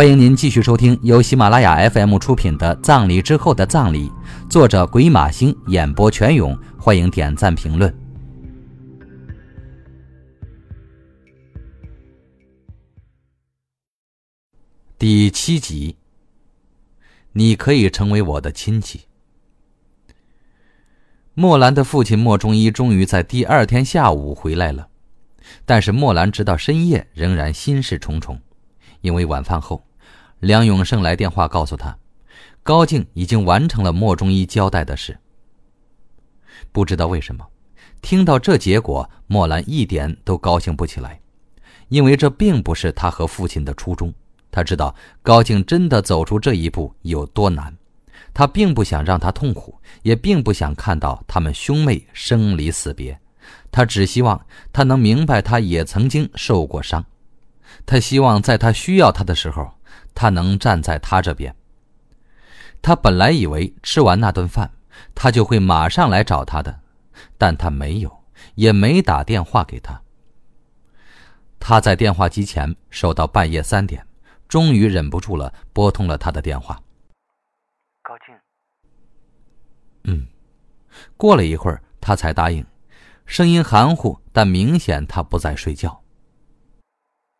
欢迎您继续收听由喜马拉雅 FM 出品的《葬礼之后的葬礼》，作者鬼马星，演播全勇。欢迎点赞评论。第七集，你可以成为我的亲戚。莫兰的父亲莫中医终于在第二天下午回来了，但是莫兰直到深夜仍然心事重重。因为晚饭后，梁永胜来电话告诉他，高静已经完成了莫中医交代的事。不知道为什么，听到这结果，莫兰一点都高兴不起来，因为这并不是他和父亲的初衷。他知道高静真的走出这一步有多难，他并不想让他痛苦，也并不想看到他们兄妹生离死别，他只希望他能明白，他也曾经受过伤。他希望在他需要他的时候，他能站在他这边。他本来以为吃完那顿饭，他就会马上来找他的，但他没有，也没打电话给他。他在电话机前守到半夜三点，终于忍不住了，拨通了他的电话。高静。嗯，过了一会儿，他才答应，声音含糊，但明显他不在睡觉。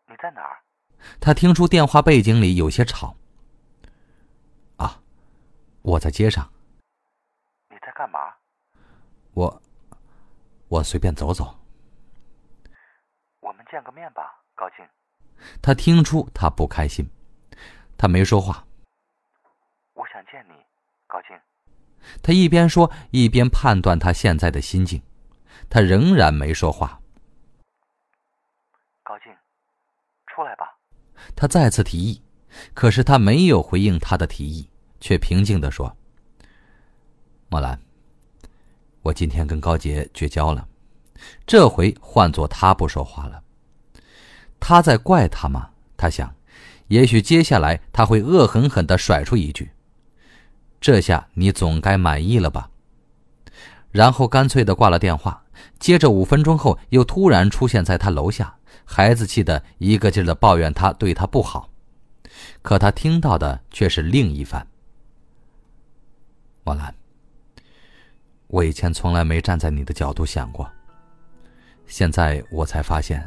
你在哪儿？他听出电话背景里有些吵。啊，我在街上。你在干嘛？我，我随便走走。我们见个面吧，高静。他听出他不开心，他没说话。我想见你，高静。他一边说一边判断他现在的心境，他仍然没说话。高静。出来吧，他再次提议，可是他没有回应他的提议，却平静的说：“莫兰，我今天跟高杰绝交了，这回换做他不说话了。他在怪他吗？他想，也许接下来他会恶狠狠的甩出一句：‘这下你总该满意了吧？’然后干脆的挂了电话。接着五分钟后，又突然出现在他楼下。”孩子气的一个劲儿的抱怨他对他不好，可他听到的却是另一番。莫兰，我以前从来没站在你的角度想过，现在我才发现，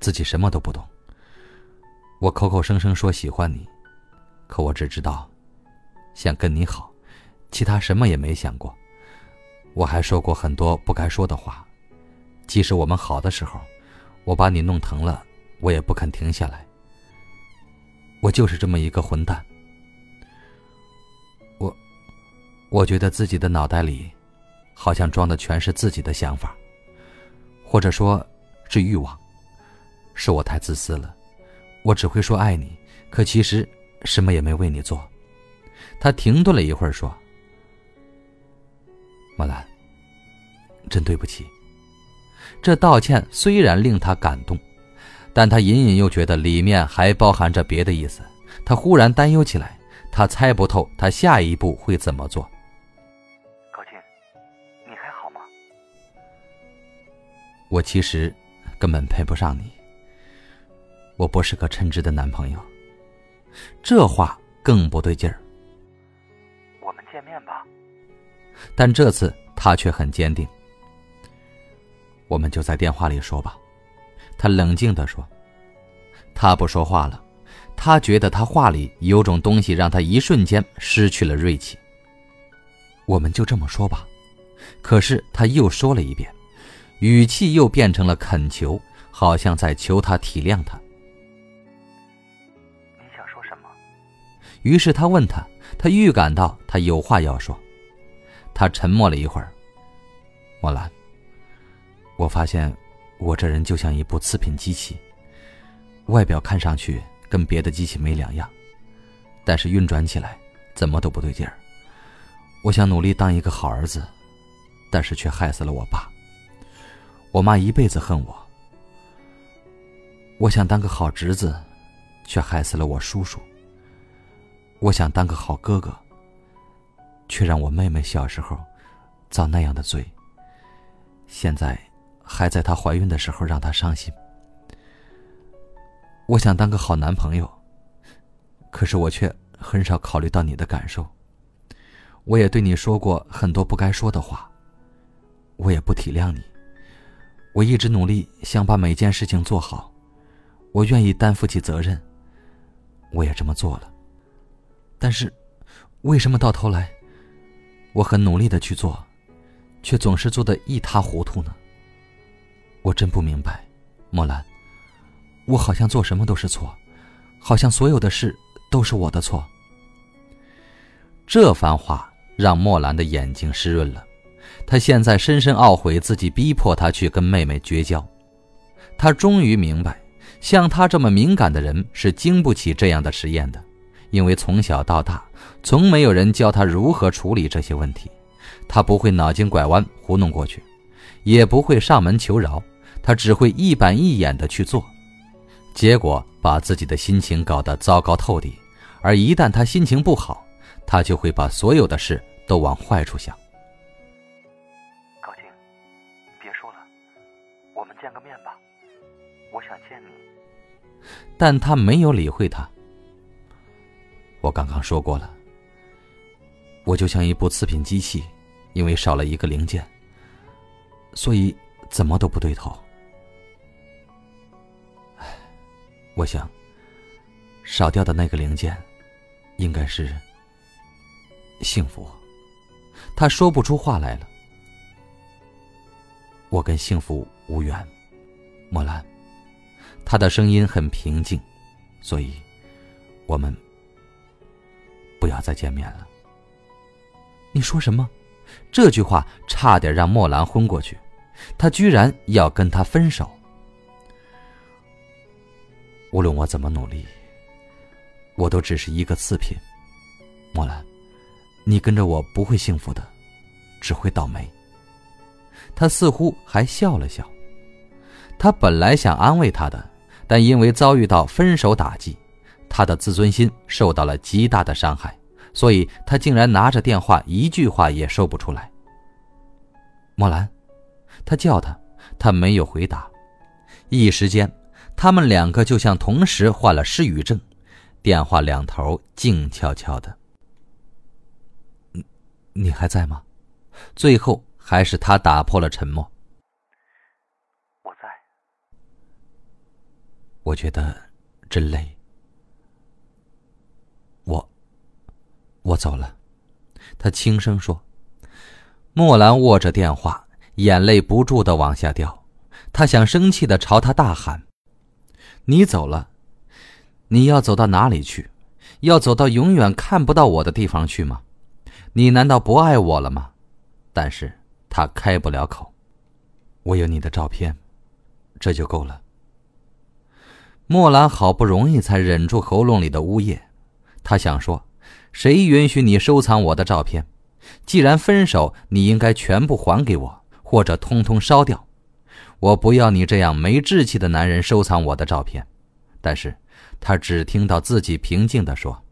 自己什么都不懂。我口口声声说喜欢你，可我只知道，想跟你好，其他什么也没想过。我还说过很多不该说的话，即使我们好的时候。我把你弄疼了，我也不肯停下来。我就是这么一个混蛋。我，我觉得自己的脑袋里，好像装的全是自己的想法，或者说，是欲望。是我太自私了，我只会说爱你，可其实什么也没为你做。他停顿了一会儿，说：“莫兰，真对不起。”这道歉虽然令他感动，但他隐隐又觉得里面还包含着别的意思。他忽然担忧起来，他猜不透他下一步会怎么做。高进，你还好吗？我其实根本配不上你，我不是个称职的男朋友。这话更不对劲儿。我们见面吧。但这次他却很坚定。我们就在电话里说吧，他冷静的说。他不说话了，他觉得他话里有种东西让他一瞬间失去了锐气。我们就这么说吧，可是他又说了一遍，语气又变成了恳求，好像在求他体谅他。你想说什么？于是他问他，他预感到他有话要说。他沉默了一会儿，莫兰。我发现，我这人就像一部次品机器，外表看上去跟别的机器没两样，但是运转起来怎么都不对劲儿。我想努力当一个好儿子，但是却害死了我爸。我妈一辈子恨我。我想当个好侄子，却害死了我叔叔。我想当个好哥哥，却让我妹妹小时候遭那样的罪。现在。还在她怀孕的时候让她伤心。我想当个好男朋友，可是我却很少考虑到你的感受。我也对你说过很多不该说的话。我也不体谅你。我一直努力想把每件事情做好，我愿意担负起责任。我也这么做了。但是，为什么到头来，我很努力的去做，却总是做的一塌糊涂呢？我真不明白，莫兰。我好像做什么都是错，好像所有的事都是我的错。这番话让莫兰的眼睛湿润了，他现在深深懊悔自己逼迫他去跟妹妹绝交。他终于明白，像他这么敏感的人是经不起这样的实验的，因为从小到大，从没有人教他如何处理这些问题，他不会脑筋拐弯糊弄过去，也不会上门求饶，他只会一板一眼的去做。结果把自己的心情搞得糟糕透顶，而一旦他心情不好，他就会把所有的事都往坏处想。高静，别说了，我们见个面吧，我想见你。但他没有理会他。我刚刚说过了，我就像一部次品机器，因为少了一个零件，所以怎么都不对头。唉我想，少掉的那个零件，应该是幸福。他说不出话来了。我跟幸福无缘，莫兰。他的声音很平静，所以，我们不要再见面了。你说什么？这句话差点让莫兰昏过去。他居然要跟他分手。无论我怎么努力，我都只是一个次品。莫兰，你跟着我不会幸福的，只会倒霉。他似乎还笑了笑。他本来想安慰他的，但因为遭遇到分手打击，他的自尊心受到了极大的伤害，所以他竟然拿着电话一句话也说不出来。莫兰，他叫他，他没有回答。一时间。他们两个就像同时患了失语症，电话两头静悄悄的。你，你还在吗？最后还是他打破了沉默。我在。我觉得真累。我，我走了。他轻声说。莫兰握着电话，眼泪不住的往下掉。他想生气的朝他大喊。你走了，你要走到哪里去？要走到永远看不到我的地方去吗？你难道不爱我了吗？但是他开不了口。我有你的照片，这就够了。莫兰好不容易才忍住喉咙里的呜咽，他想说：“谁允许你收藏我的照片？既然分手，你应该全部还给我，或者通通烧掉。”我不要你这样没志气的男人收藏我的照片，但是，他只听到自己平静的说：“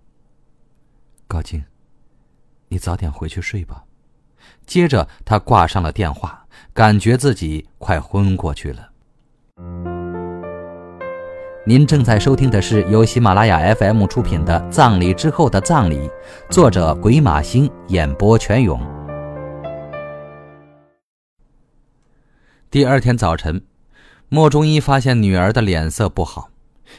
高静，你早点回去睡吧。”接着，他挂上了电话，感觉自己快昏过去了。您正在收听的是由喜马拉雅 FM 出品的《葬礼之后的葬礼》，作者鬼马星，演播全勇。第二天早晨，莫中医发现女儿的脸色不好，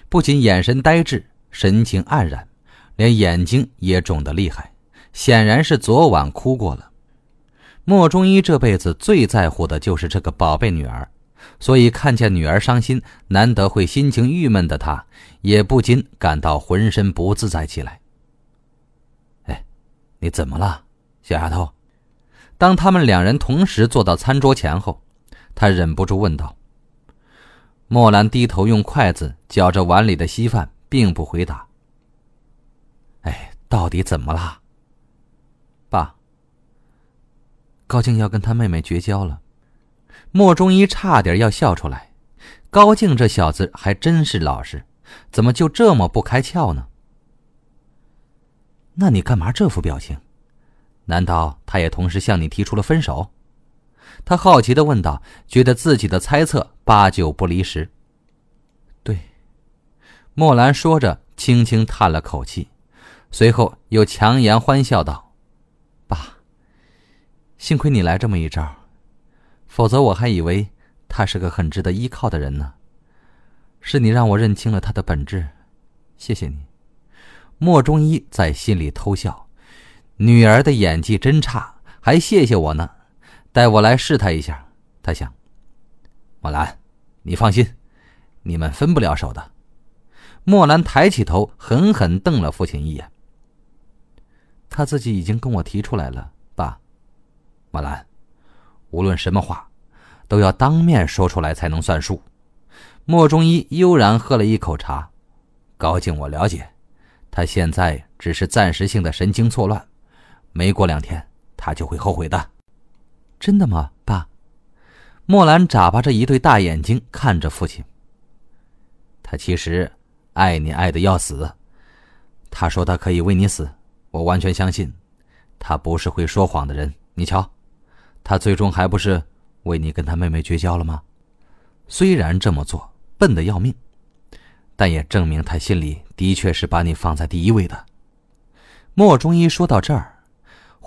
不仅眼神呆滞、神情黯然，连眼睛也肿得厉害，显然是昨晚哭过了。莫中医这辈子最在乎的就是这个宝贝女儿，所以看见女儿伤心，难得会心情郁闷的他，也不禁感到浑身不自在起来。哎，你怎么了，小丫头？当他们两人同时坐到餐桌前后。他忍不住问道：“莫兰低头用筷子搅着碗里的稀饭，并不回答。哎，到底怎么了？爸，高静要跟他妹妹绝交了。”莫中医差点要笑出来。高静这小子还真是老实，怎么就这么不开窍呢？那你干嘛这副表情？难道他也同时向你提出了分手？他好奇的问道，觉得自己的猜测八九不离十。对，莫兰说着，轻轻叹了口气，随后又强颜欢笑道：“爸，幸亏你来这么一招，否则我还以为他是个很值得依靠的人呢。是你让我认清了他的本质，谢谢你。”莫中医在心里偷笑：“女儿的演技真差，还谢谢我呢。待我来试他一下。”他想：“莫兰，你放心，你们分不了手的。”莫兰抬起头，狠狠瞪了父亲一眼。他自己已经跟我提出来了，爸。莫兰，无论什么话，都要当面说出来才能算数。莫中医悠然喝了一口茶。高静，我了解，他现在只是暂时性的神经错乱，没过两天他就会后悔的。真的吗，爸？莫兰眨巴着一对大眼睛看着父亲。他其实。爱你爱的要死，他说他可以为你死，我完全相信，他不是会说谎的人。你瞧，他最终还不是为你跟他妹妹绝交了吗？虽然这么做笨的要命，但也证明他心里的确是把你放在第一位的。莫中医说到这儿，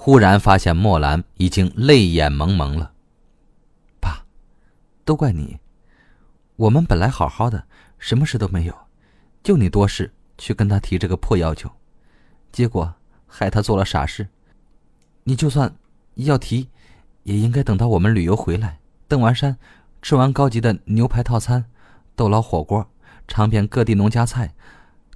忽然发现墨兰已经泪眼蒙蒙了。爸，都怪你，我们本来好好的，什么事都没有。就你多事，去跟他提这个破要求，结果害他做了傻事。你就算要提，也应该等到我们旅游回来，登完山，吃完高级的牛排套餐、豆捞火锅，尝遍各地农家菜，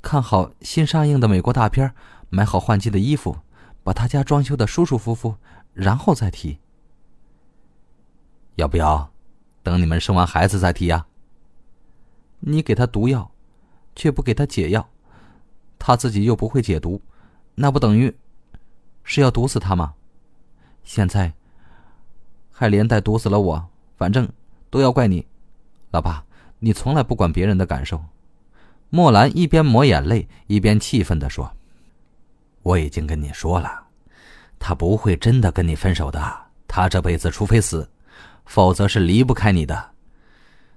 看好新上映的美国大片，买好换季的衣服，把他家装修的舒舒服服，然后再提。要不要等你们生完孩子再提呀？你给他毒药。却不给他解药，他自己又不会解毒，那不等于是要毒死他吗？现在还连带毒死了我，反正都要怪你，老爸，你从来不管别人的感受。莫兰一边抹眼泪，一边气愤地说：“我已经跟你说了，他不会真的跟你分手的。他这辈子除非死，否则是离不开你的。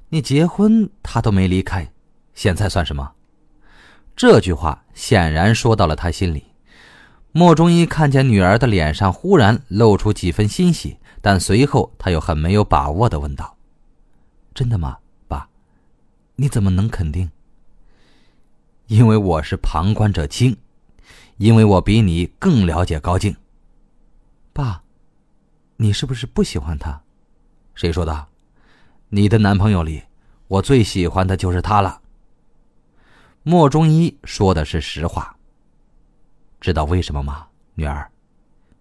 你结婚他都没离开。”现在算什么？这句话显然说到了他心里。莫中医看见女儿的脸上忽然露出几分欣喜，但随后他又很没有把握的问道：“真的吗，爸？你怎么能肯定？”因为我是旁观者清，因为我比你更了解高静。爸，你是不是不喜欢他？谁说的？你的男朋友里，我最喜欢的就是他了。莫中医说的是实话。知道为什么吗，女儿？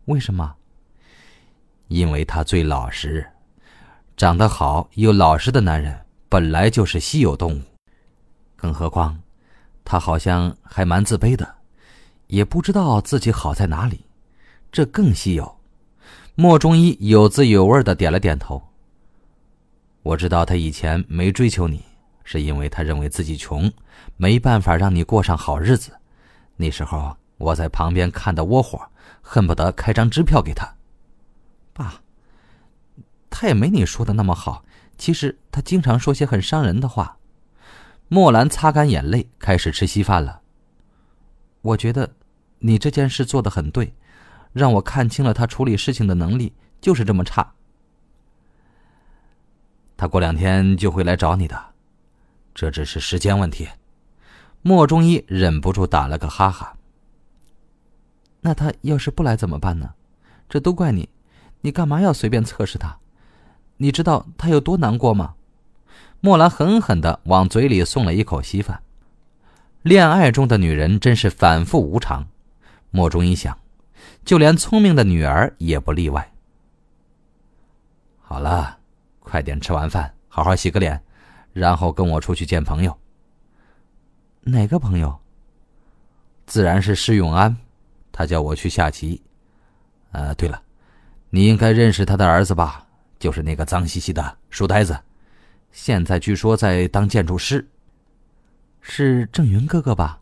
为什么？因为他最老实，长得好又老实的男人本来就是稀有动物，更何况，他好像还蛮自卑的，也不知道自己好在哪里，这更稀有。莫中医有滋有味的点了点头。我知道他以前没追求你。是因为他认为自己穷，没办法让你过上好日子。那时候我在旁边看的窝火，恨不得开张支票给他。爸，他也没你说的那么好。其实他经常说些很伤人的话。莫兰擦干眼泪，开始吃稀饭了。我觉得，你这件事做的很对，让我看清了他处理事情的能力就是这么差。他过两天就会来找你的。这只是时间问题，莫中医忍不住打了个哈哈。那他要是不来怎么办呢？这都怪你，你干嘛要随便测试他？你知道他有多难过吗？莫兰狠狠的往嘴里送了一口稀饭。恋爱中的女人真是反复无常，莫中一想，就连聪明的女儿也不例外。好了，快点吃完饭，好好洗个脸。然后跟我出去见朋友。哪个朋友？自然是施永安，他叫我去下棋。呃，对了，你应该认识他的儿子吧？就是那个脏兮兮的书呆子，现在据说在当建筑师。是郑云哥哥吧？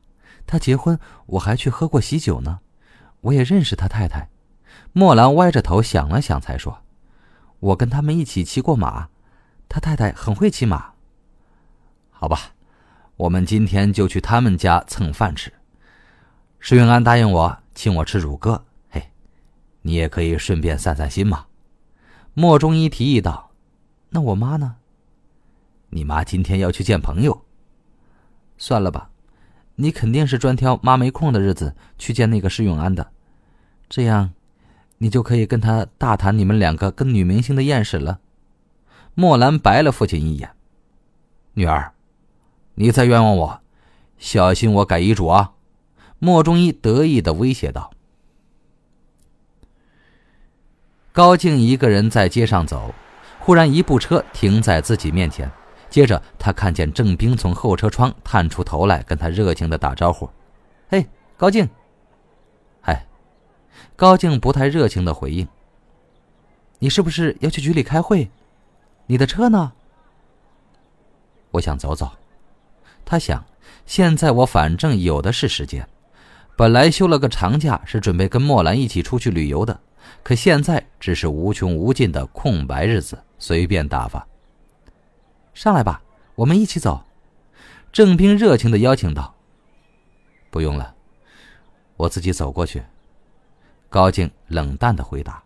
他结婚，我还去喝过喜酒呢。我也认识他太太。莫兰歪着头想了想，才说：“我跟他们一起骑过马，他太太很会骑马。”好吧，我们今天就去他们家蹭饭吃。石永安答应我请我吃乳鸽，嘿，你也可以顺便散散心嘛。莫中医提议道：“那我妈呢？你妈今天要去见朋友。算了吧，你肯定是专挑妈没空的日子去见那个施永安的，这样，你就可以跟他大谈你们两个跟女明星的艳史了。”莫兰白了父亲一眼：“女儿，你再冤枉我，小心我改遗嘱啊！”莫中医得意的威胁道。高静一个人在街上走，忽然一部车停在自己面前。接着，他看见郑兵从后车窗探出头来，跟他热情的打招呼：“嘿，高静。”“。”高静不太热情的回应。“你是不是要去局里开会？你的车呢？”“我想走走。”他想，现在我反正有的是时间。本来休了个长假，是准备跟莫兰一起出去旅游的。可现在只是无穷无尽的空白日子，随便打发。上来吧，我们一起走。”郑兵热情的邀请道。“不用了，我自己走过去。”高静冷淡的回答。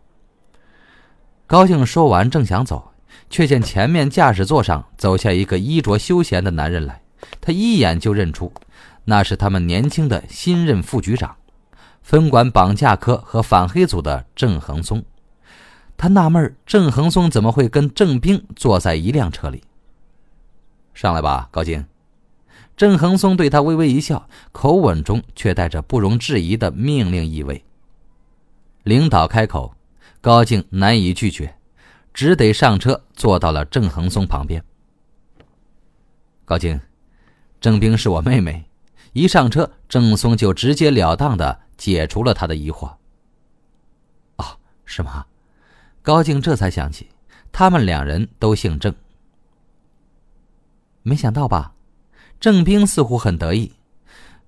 高静说完，正想走，却见前面驾驶座上走下一个衣着休闲的男人来。他一眼就认出，那是他们年轻的新任副局长。分管绑架科和反黑组的郑恒松，他纳闷郑恒松怎么会跟郑兵坐在一辆车里？上来吧，高静。郑恒松对他微微一笑，口吻中却带着不容置疑的命令意味。领导开口，高静难以拒绝，只得上车，坐到了郑恒松旁边。高静，郑冰是我妹妹。一上车，郑松就直截了当的。解除了他的疑惑。哦，是吗？高静这才想起，他们两人都姓郑。没想到吧？郑冰似乎很得意。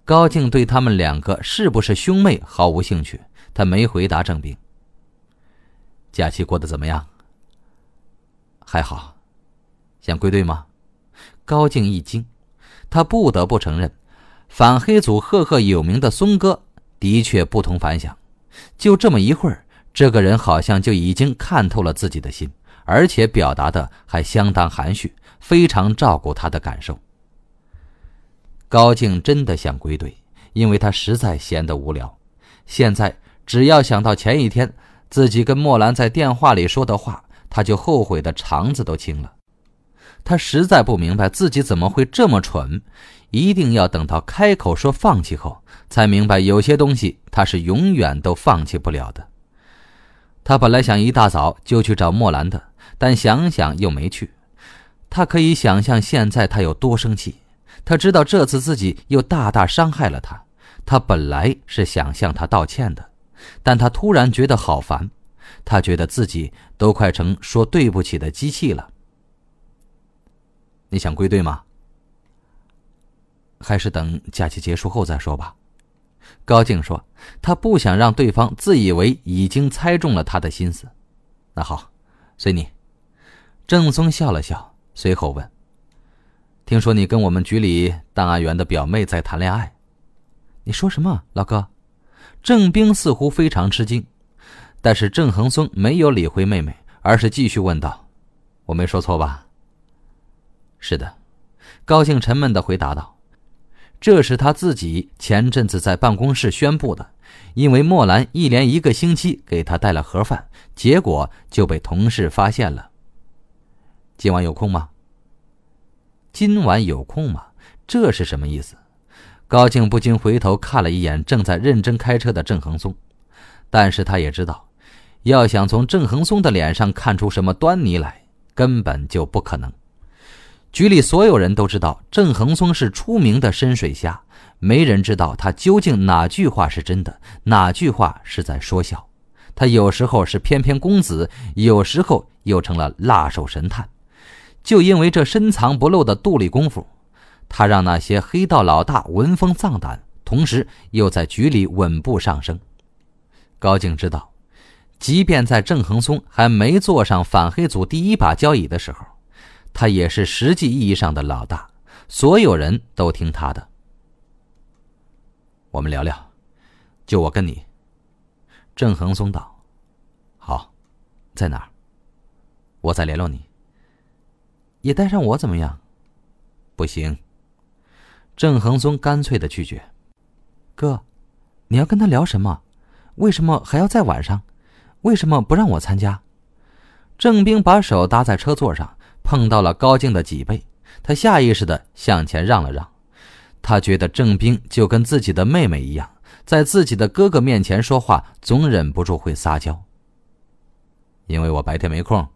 高静对他们两个是不是兄妹毫无兴趣，他没回答郑兵。假期过得怎么样？还好。想归队吗？高静一惊，他不得不承认，反黑组赫赫有名的松哥。的确不同凡响，就这么一会儿，这个人好像就已经看透了自己的心，而且表达的还相当含蓄，非常照顾他的感受。高静真的想归队，因为他实在闲得无聊。现在只要想到前一天自己跟莫兰在电话里说的话，他就后悔的肠子都青了。他实在不明白自己怎么会这么蠢，一定要等到开口说放弃后。才明白，有些东西他是永远都放弃不了的。他本来想一大早就去找莫兰的，但想想又没去。他可以想象现在他有多生气。他知道这次自己又大大伤害了他。他本来是想向他道歉的，但他突然觉得好烦。他觉得自己都快成说对不起的机器了。你想归队吗？还是等假期结束后再说吧。高静说：“他不想让对方自以为已经猜中了他的心思。”那好，随你。郑松笑了笑，随后问：“听说你跟我们局里档案员的表妹在谈恋爱？”你说什么，老哥？郑兵似乎非常吃惊，但是郑恒松没有理会妹妹，而是继续问道：“我没说错吧？”“是的。”高兴沉闷的回答道。这是他自己前阵子在办公室宣布的，因为莫兰一连一个星期给他带了盒饭，结果就被同事发现了。今晚有空吗？今晚有空吗？这是什么意思？高静不禁回头看了一眼正在认真开车的郑恒松，但是他也知道，要想从郑恒松的脸上看出什么端倪来，根本就不可能。局里所有人都知道郑恒松是出名的深水虾，没人知道他究竟哪句话是真的，哪句话是在说笑。他有时候是翩翩公子，有时候又成了辣手神探。就因为这深藏不露的肚里功夫，他让那些黑道老大闻风丧胆，同时又在局里稳步上升。高静知道，即便在郑恒松还没坐上反黑组第一把交椅的时候。他也是实际意义上的老大，所有人都听他的。我们聊聊，就我跟你。”郑恒松道：“好，在哪儿？我再联络你。也带上我怎么样？不行。”郑恒松干脆的拒绝。哥，你要跟他聊什么？为什么还要在晚上？为什么不让我参加？郑兵把手搭在车座上，碰到了高静的脊背，他下意识的向前让了让。他觉得郑兵就跟自己的妹妹一样，在自己的哥哥面前说话总忍不住会撒娇。因为我白天没空。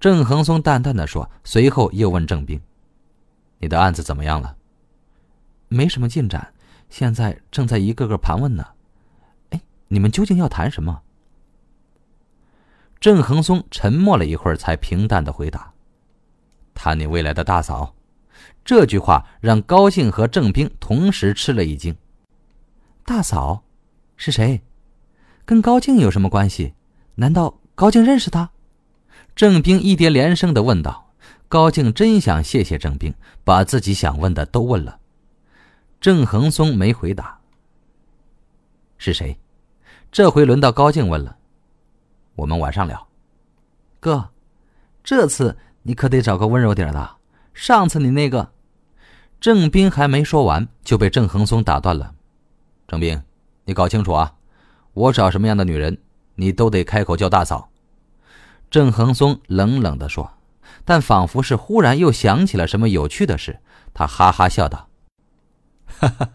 郑恒松淡淡的说，随后又问郑兵：“你的案子怎么样了？”“没什么进展，现在正在一个个盘问呢。”“哎，你们究竟要谈什么？”郑恒松沉默了一会儿，才平淡的回答：“谈你未来的大嫂。”这句话让高静和郑兵同时吃了一惊。大嫂，是谁？跟高静有什么关系？难道高静认识他？郑兵一叠连声的问道。高静真想谢谢郑兵，把自己想问的都问了。郑恒松没回答。是谁？这回轮到高静问了。我们晚上聊。哥，这次你可得找个温柔点的。上次你那个，郑斌还没说完就被郑恒松打断了。郑斌，你搞清楚啊！我找什么样的女人，你都得开口叫大嫂。郑恒松冷冷的说，但仿佛是忽然又想起了什么有趣的事，他哈哈笑道：“，哈 哈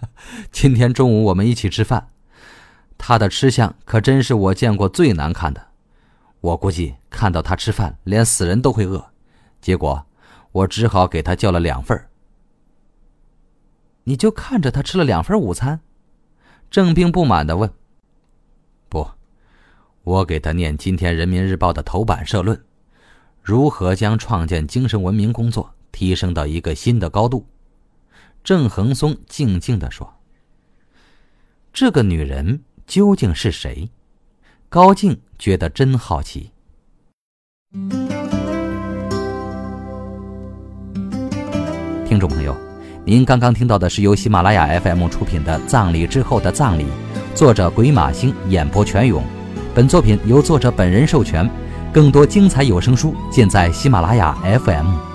今天中午我们一起吃饭，他的吃相可真是我见过最难看的。我估计看到他吃饭，连死人都会饿。结果……”我只好给他叫了两份你就看着他吃了两份午餐？郑兵不满的问。不，我给他念今天《人民日报》的头版社论，如何将创建精神文明工作提升到一个新的高度。郑恒松静静的说：“这个女人究竟是谁？”高静觉得真好奇。听众朋友，您刚刚听到的是由喜马拉雅 FM 出品的《葬礼之后的葬礼》，作者鬼马星演播全勇。本作品由作者本人授权。更多精彩有声书尽在喜马拉雅 FM。